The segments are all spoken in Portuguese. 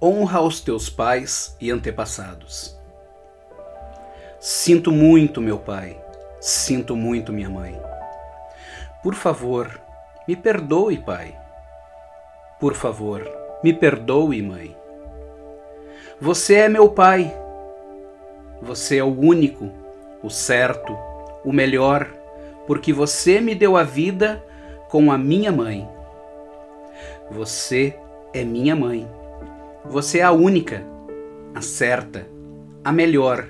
honra aos teus pais e antepassados. Sinto muito, meu pai, sinto muito, minha mãe. Por favor, me perdoe, pai. Por favor, me perdoe, mãe. Você é meu pai. Você é o único, o certo, o melhor, porque você me deu a vida com a minha mãe. Você é minha mãe. Você é a única, a certa, a melhor,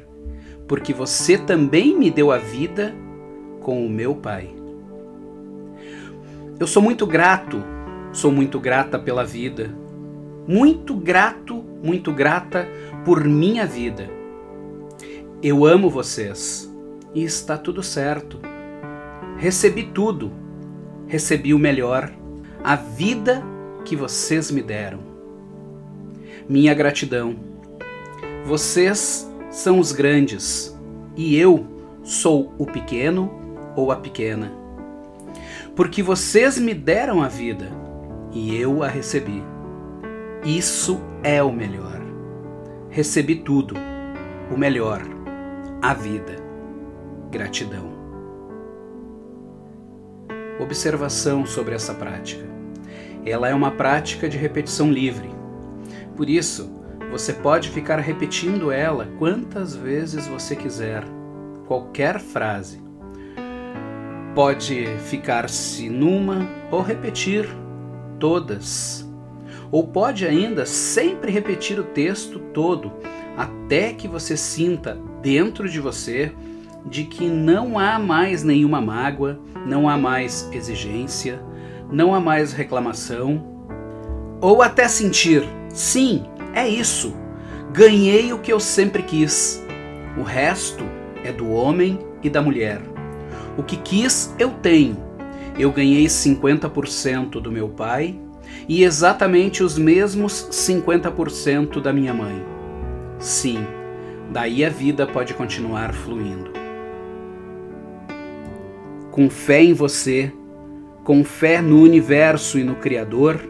porque você também me deu a vida com o meu pai. Eu sou muito grato, sou muito grata pela vida. Muito grato, muito grata por minha vida. Eu amo vocês e está tudo certo. Recebi tudo, recebi o melhor, a vida que vocês me deram minha gratidão. Vocês são os grandes e eu sou o pequeno ou a pequena. Porque vocês me deram a vida e eu a recebi. Isso é o melhor. Recebi tudo, o melhor, a vida. Gratidão. Observação sobre essa prática. Ela é uma prática de repetição livre por isso, você pode ficar repetindo ela quantas vezes você quiser, qualquer frase. Pode ficar-se numa ou repetir todas. Ou pode ainda sempre repetir o texto todo até que você sinta dentro de você de que não há mais nenhuma mágoa, não há mais exigência, não há mais reclamação, ou até sentir Sim, é isso. Ganhei o que eu sempre quis. O resto é do homem e da mulher. O que quis, eu tenho. Eu ganhei 50% do meu pai e exatamente os mesmos 50% da minha mãe. Sim, daí a vida pode continuar fluindo. Com fé em você, com fé no universo e no Criador,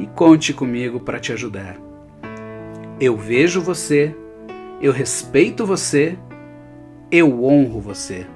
e conte comigo para te ajudar. Eu vejo você, eu respeito você, eu honro você.